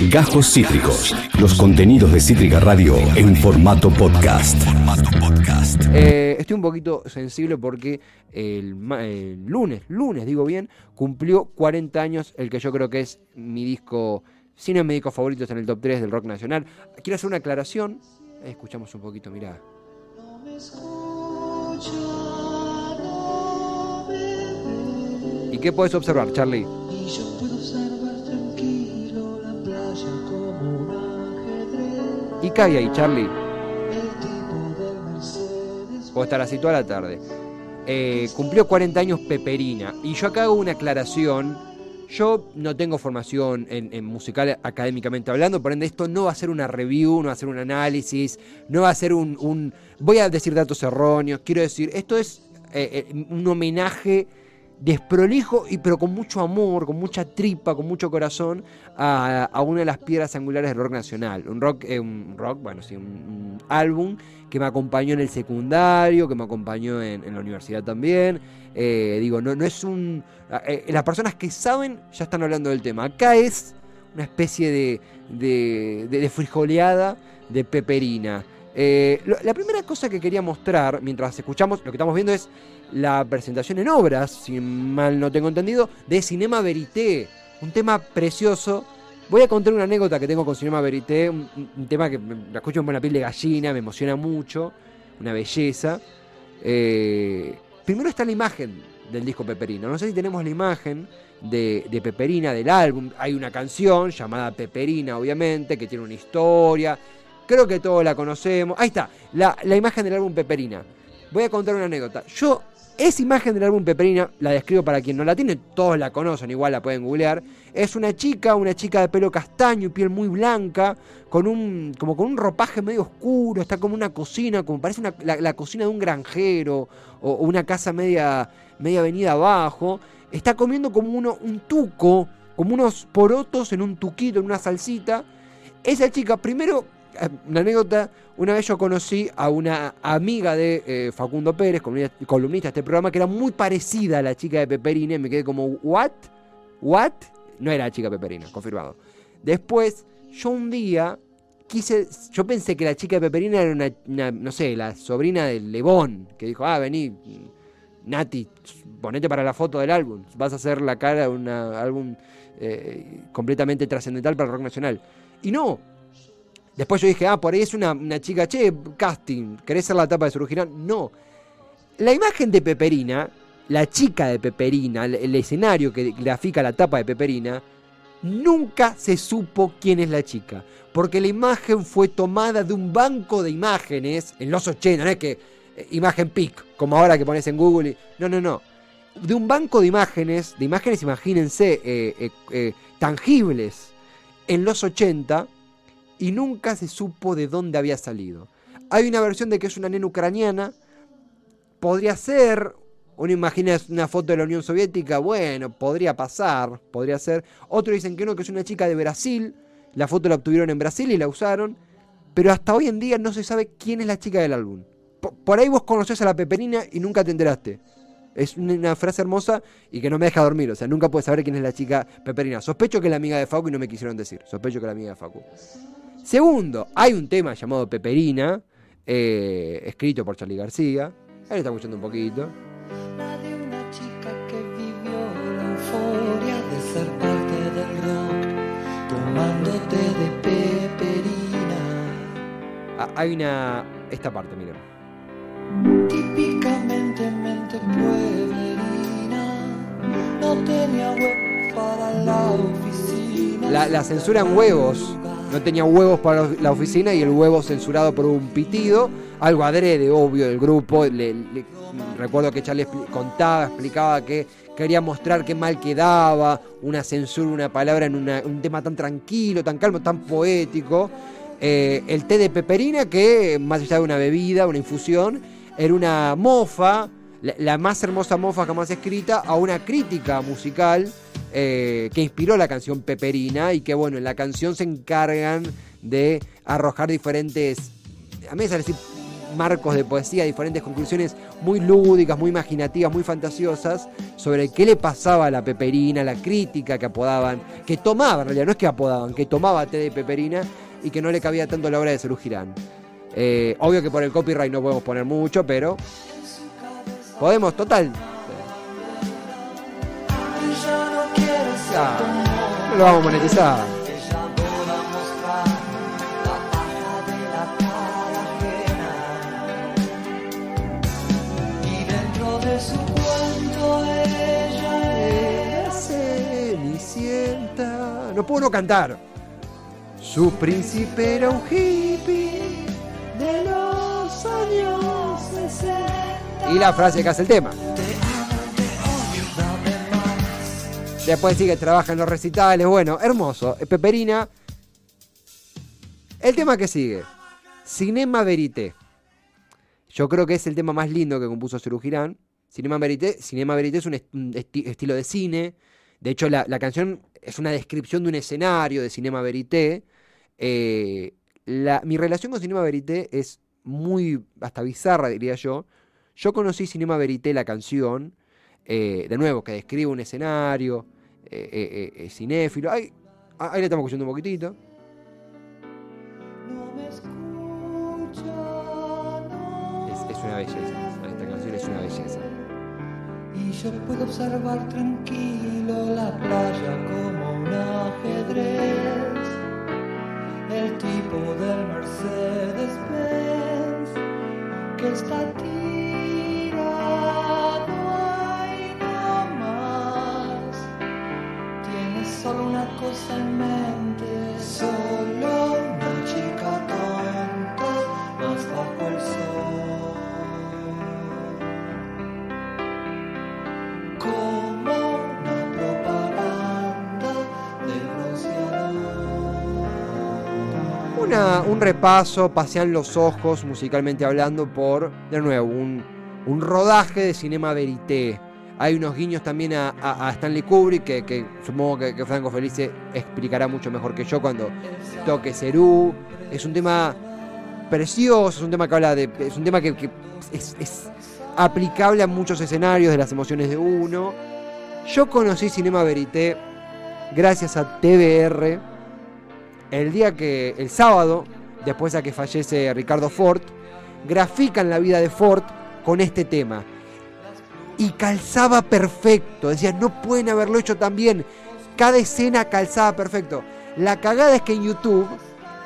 Gajos Cítricos. Los contenidos de Cítrica Radio en formato podcast. Eh, estoy un poquito sensible porque el, lunes, lunes digo bien, cumplió 40 años el que yo creo que es mi disco, si no es mi disco favorito, está en el top 3 del rock nacional. Quiero hacer una aclaración. escuchamos un poquito, mirá. ¿Y qué puedes observar, Charlie? ¿Y hay ahí, Charlie? O estar así toda la tarde. Eh, cumplió 40 años Peperina. Y yo acá hago una aclaración. Yo no tengo formación en, musical académicamente hablando, por ende esto no va a ser una review, no va a ser un análisis, no va a ser un... voy a decir datos erróneos, quiero decir, esto es eh, eh, un homenaje desprolijo, y, pero con mucho amor, con mucha tripa, con mucho corazón, a, una de las piedras angulares del rock nacional. Un rock, eh, un rock bueno, sí, un, álbum que me acompañó en el secundario, que me acompañó en, la universidad también. Eh, digo, no, no es un... Eh, las personas que saben ya están hablando del tema. Acá es una especie de, de, de, de frijoleada de peperina. La primera cosa que quería mostrar mientras escuchamos, lo que estamos viendo es la presentación en obras, si mal no tengo entendido, de Cinema Verité. Un tema precioso. Voy a contar una anécdota que tengo con Cinema Verité, un, tema que la escucho en buena piel de gallina, me emociona mucho, una belleza. Eh, primero está la imagen del disco Peperina. No sé si tenemos la imagen de, Peperina, del álbum. Hay una canción llamada Peperina, obviamente, que tiene una historia. Creo que todos la conocemos. Ahí está, la, la imagen del álbum Peperina. Voy a contar una anécdota. Yo esa imagen del álbum Peperina, la describo para quien no la tiene, todos la conocen, igual la pueden googlear. Es una chica, una chica de pelo castaño y piel muy blanca, con un, como con un ropaje medio oscuro, está como una cocina, como parece la, cocina de un granjero o, una casa media, media venida abajo. Está comiendo como uno, un tuco, como unos porotos en un tuquito, en una salsita. Esa chica, primero, una anécdota, una vez yo conocí a una amiga de eh, Facundo Pérez, columnista de este programa, que era muy parecida a la chica de Peperina, y me quedé como, ¿what? ¿What? No era la chica Peperina, confirmado. Después, yo un día quise, yo pensé que la chica de Peperina era una, no sé, la sobrina de Lebón, que dijo, ah, vení, Nati, ponete para la foto del álbum, vas a hacer la cara de un álbum eh, completamente trascendental para el rock nacional. Y no, Después yo dije, ah, por ahí es una, chica, che, casting, ¿querés ser la tapa de su original? No. La imagen de Peperina, la chica de Peperina, el, escenario que grafica la tapa de Peperina, nunca se supo quién es la chica. Porque la imagen fue tomada de un banco de imágenes en los 80, no es que eh, imagen pic, como ahora que pones en Google. No, no, no. De un banco de imágenes, de imágenes, imagínense, eh, eh, tangibles en los 80 y nunca se supo de dónde había salido. Hay una versión de que es una nena ucraniana, podría ser, uno imagina una foto de la Unión Soviética, bueno, podría pasar, podría ser. Otros dicen que no, que es una chica de Brasil, la foto la obtuvieron en Brasil y la usaron, pero hasta hoy en día no se sabe quién es la chica del álbum. Por, ahí vos conocés a la Peperina y nunca te enteraste. Es una frase hermosa y que no me deja dormir. O sea, nunca puedes saber quién es la chica Peperina. Sospecho que es la amiga de Facu y no me quisieron decir. Sospecho que es la amiga de Facu. Segundo, hay un tema llamado Peperina, eh, escrito por Charlie García. Ahí lo estamos escuchando un poquito. una chica que vivió la euforia de ser parte del rock, tomándote de peperina. Ah, hay una. Esta parte, miren. Típicamente mente pueblerina, no tenía huevos para la oficina. La, la censura en huevos no tenía huevos para la oficina y el huevo censurado por un pitido, algo adrede, obvio, del grupo. recuerdo que Charlie contaba, explicaba que quería mostrar qué mal quedaba, una censura, una palabra en un tema tan tranquilo, tan calmo, tan poético. Eh, el té de peperina, que más allá de una bebida, una infusión, era una mofa, la más hermosa mofa jamás escrita, a una crítica musical eh, que inspiró la canción Peperina y que bueno, en la canción se encargan de arrojar diferentes, a mí me decir marcos de poesía, diferentes conclusiones muy lúdicas, muy imaginativas, muy fantasiosas sobre qué le pasaba a la peperina, la crítica que apodaban, que tomaba, en realidad no es que apodaban, que tomaba té de peperina y que no le cabía tanto la obra de Cerú Girán. Eh, obvio que por el copyright no podemos poner mucho, pero podemos, total. No lo vamos a monetizar. Y dentro de su cuento ella es Cenicienta. No puedo no cantar. Su príncipe era un hippie de los años 60. Y la frase que hace el tema. Después sigue, trabaja en los recitales. Bueno, hermoso. Peperina. El tema que sigue. Cinema Verité. Yo creo que es el tema más lindo que compuso Cerú Girán. Cinema Verité, Cinema Verité es un, est- un esti- estilo de cine. De hecho, la, canción es una descripción de un escenario de Cinema Verité. Eh, mi relación con Cinema Verité es muy, hasta bizarra, diría yo. Yo conocí Cinema Verité, la canción, eh, de nuevo, que describe un escenario, eh, eh, eh, cinéfilo. Ahí, ah, ahí le estamos escuchando un poquitito. no me escucha, no. Es, es una belleza. Esta canción es una belleza. Y yo puedo observar tranquilo la playa como un ajedrez. El tipo del Mercedes-Benz que está solo una cosa en mente, solo una chica tonta más bajo el sol. Como una propaganda de. Una- un repaso, pasean los ojos, musicalmente hablando, por, de nuevo, un, un rodaje de Cinema Verité. Hay unos guiños también a, Stanley Kubrick, que, supongo que, Franco Felice explicará mucho mejor que yo cuando toque Cerú. Es un tema precioso, es un tema que habla de. Es un tema que, que es, es aplicable a muchos escenarios de las emociones de uno. Yo conocí Cinema Verité gracias a TBR el día que, el sábado, después a que fallece Ricardo Ford, grafican la vida de Ford con este tema. Y calzaba perfecto. Decían, no pueden haberlo hecho tan bien. Cada escena calzaba perfecto. La cagada es que en YouTube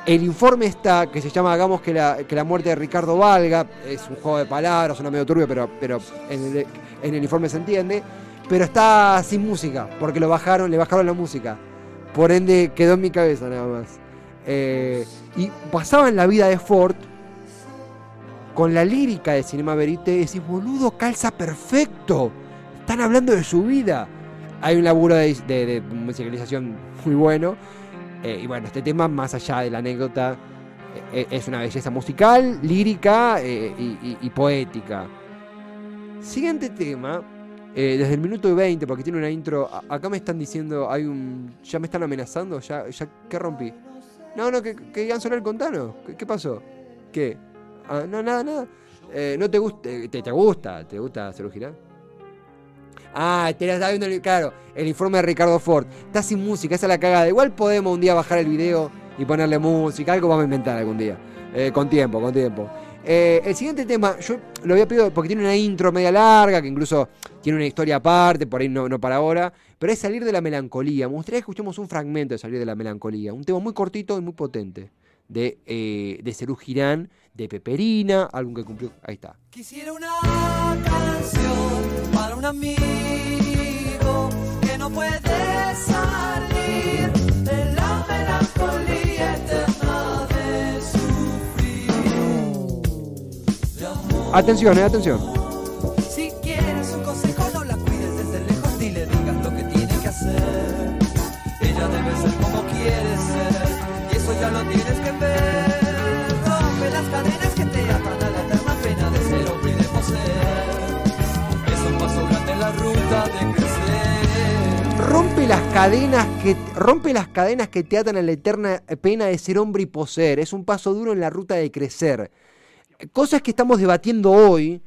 el informe está, que se llama Hagamos que la, que la muerte de Ricardo valga. Es un juego de palabras, suena medio turbio, pero, pero en, el, en informe se entiende. Pero está sin música, porque lo bajaron, le bajaron la música. Por ende, quedó en mi cabeza nada más. Eh, y pasaban la vida de Ford con la lírica de Cinema Verité. Y decís, boludo, calza perfecto. Están hablando de su vida. Hay un laburo de, de- musicalización muy bueno. Eh, y bueno, este tema, más allá de la anécdota, eh, es una belleza musical, lírica eh, y, poética. Siguiente tema, eh, desde el minuto 20, porque tiene una intro. acá me están diciendo, hay un. Ya me están amenazando, ya, ya ¿qué rompí? No, no, que, que Ian Soler contanos. ¿Qué, qué pasó? ¿Qué? Ah, no, nada, nada. Eh, ¿No te gusta? Te, te gusta? ¿Te gusta Cerú Girán? Ah, te la estaba viendo, claro, el informe de Ricardo Ford. Está sin música, esa es la cagada. Igual podemos un día bajar el video y ponerle música, algo vamos a inventar algún día. Eh, con tiempo, con tiempo. Eh, el siguiente tema, yo lo había pedido porque tiene una intro media larga, que incluso tiene una historia aparte, por ahí no, no para ahora, pero es Salir de la Melancolía. Me gustaría que escuchemos un fragmento de Salir de la Melancolía. Un tema muy cortito y muy potente. De, eh, de Cerú Girán, de Peperina, algo que cumplió. Ahí está. Quisiera una canción para un amigo que no puede salir de la melancolía eterna de sufrir. De amor. Atención, eh, atención. Si quieres un consejo, no la cuides desde lejos y le digas lo que tiene que hacer. Ella debe ser como quiere ser, y eso ya lo tienes que ver. Cadenas que te atan a la eterna pena de ser hombre y de poseer. Es un paso grande en la ruta de crecer. Rompe las cadenas que rompe las cadenas que te atan a la eterna pena de ser hombre y poseer. Es un paso duro en la ruta de crecer. cosas que estamos debatiendo hoy,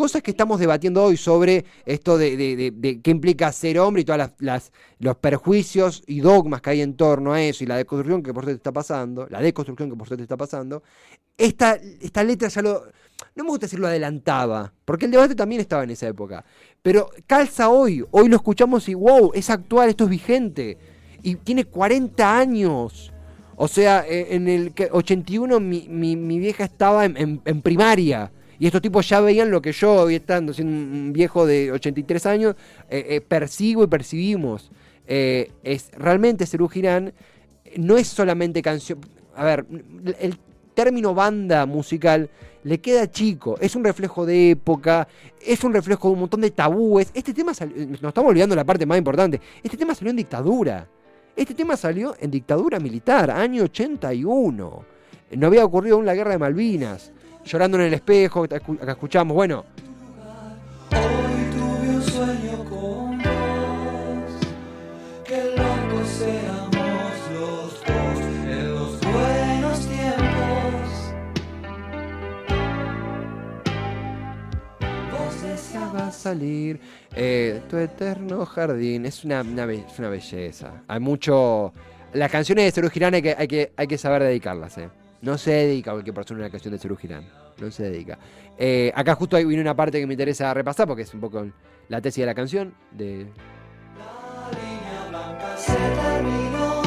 cosas que estamos debatiendo hoy sobre esto de, qué implica ser hombre y todos las, los perjuicios y dogmas que hay en torno a eso y la deconstrucción que por suerte está pasando, la deconstrucción que por suerte está pasando, esta, esta letra ya lo, no me gusta decirlo adelantaba, porque el debate también estaba en esa época, pero calza hoy, hoy lo escuchamos y wow, es actual, esto es vigente, y tiene 40 años. O sea, e, en el 81 mi, mi, mi vieja estaba en primaria. Y estos tipos ya veían lo que yo, hoy estando siendo un viejo de 83 años, eh, eh, persigo y percibimos. Eh, es, realmente Serú Girán no es solamente canción. A ver, el término banda musical le queda chico, es un reflejo de época, es un reflejo de un montón de tabúes. Este tema salió, nos estamos olvidando la parte más importante. Este tema salió en dictadura. Este tema salió en dictadura militar, año 81. No había ocurrido aún la guerra de Malvinas llorando en el espejo, acá escuchamos, bueno. Hoy tuve un sueño con vos, que locos seamos los dos en los buenos tiempos. Vos deseabas salir, eh, tu eterno jardín, es una, una, es una belleza. Hay mucho... Las canciones de Cerú Girán hay que, hay, que, hay que saber dedicarlas, eh. No se dedica a cualquier persona a una canción de Cerú Girán. No se dedica. Eh, acá justo ahí viene una parte que me interesa repasar porque es un poco la tesis de la canción. De... La línea blanca se terminó,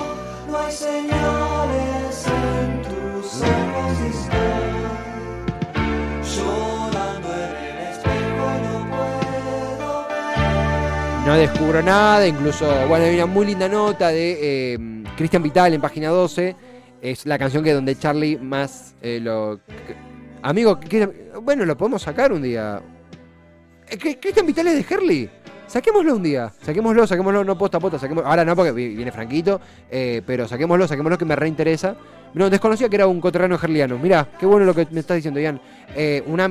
no hay señales en tus ojos están llorando en el espejo no puedo ver. No descubro nada, incluso, bueno, hay una muy linda nota de eh, Cristian Vital en página 12. Es la canción que donde Charlie más eh, lo. Amigo, bueno, lo podemos sacar un día. Eh, Cristian Vital es de Herley. Saquémoslo un día. Saquémoslo, saquémoslo, no posta a posta. Saquémoslo. Ahora no, porque viene Franquito. Eh, pero saquémoslo, saquémoslo que me reinteresa. No, desconocía que era un coterrano herliano. Mirá, qué bueno lo que me estás diciendo, Ian. Una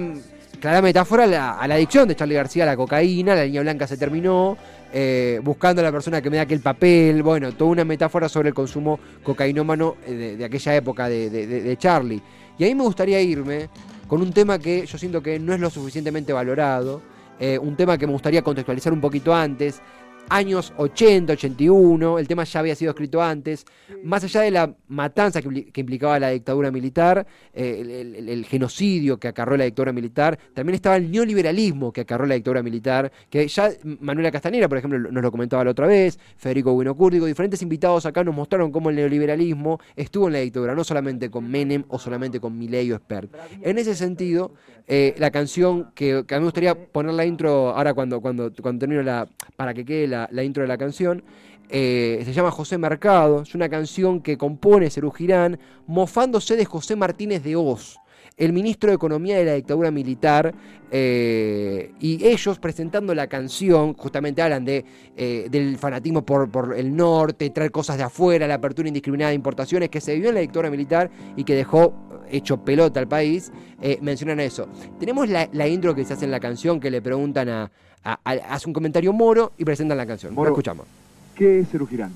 clara metáfora a la, a adicción de Charlie García a la cocaína. La línea blanca se terminó. Eh, buscando a la persona que me da aquel papel. Bueno, toda una metáfora sobre el consumo cocainómano de, de aquella época de, Charlie. Y ahí me gustaría irme con un tema que yo siento que no es lo suficientemente valorado, eh, un tema que me gustaría contextualizar un poquito antes, años 80, 81, el tema ya había sido escrito antes, más allá de la matanza que, implicaba la dictadura militar, eh, el, genocidio que acarró la dictadura militar, también estaba el neoliberalismo que acarró la dictadura militar, que ya Manuela Castanera, por ejemplo, nos lo comentaba la otra vez, Federico Buenocúrdigo, diferentes invitados acá nos mostraron cómo el neoliberalismo estuvo en la dictadura, no solamente con Menem o solamente con Milei o Spert. En ese sentido, eh, la canción que, que, a mí me gustaría poner la intro ahora cuando, cuando, cuando termino la, para que quede la, intro de la canción, eh, se llama José Mercado, es una canción que compone Cerú Girán, mofándose de José Martínez de Oz, el ministro de Economía de la dictadura militar, eh, y ellos presentando la canción, justamente hablan eh, del fanatismo por, por, el norte, traer cosas de afuera, la apertura indiscriminada de importaciones que se vivió en la dictadura militar y que dejó hecho pelota al país, eh, mencionan eso. Tenemos la, la, intro que se hace en la canción que le preguntan a, a, a hace un comentario Moro y presentan la canción. Moro, lo escuchamos. ¿Qué es Cerú Girán?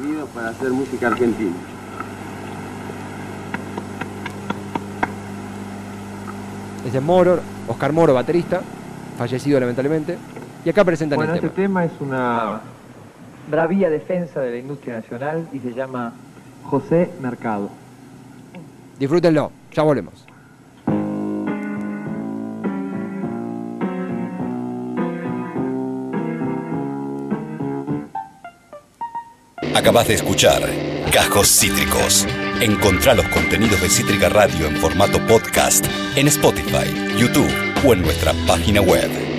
unidos para hacer música argentina. Es de Moro, Oscar Moro, baterista, fallecido lamentablemente. Y acá presentan bueno, el este tema. tema es una bravía defensa de la industria nacional y se llama José Mercado. Disfrútenlo, ya volvemos. Acabas de escuchar Cajos Cítricos. Encontrá los contenidos de Cítrica Radio en formato podcast en Spotify, YouTube o en nuestra página web.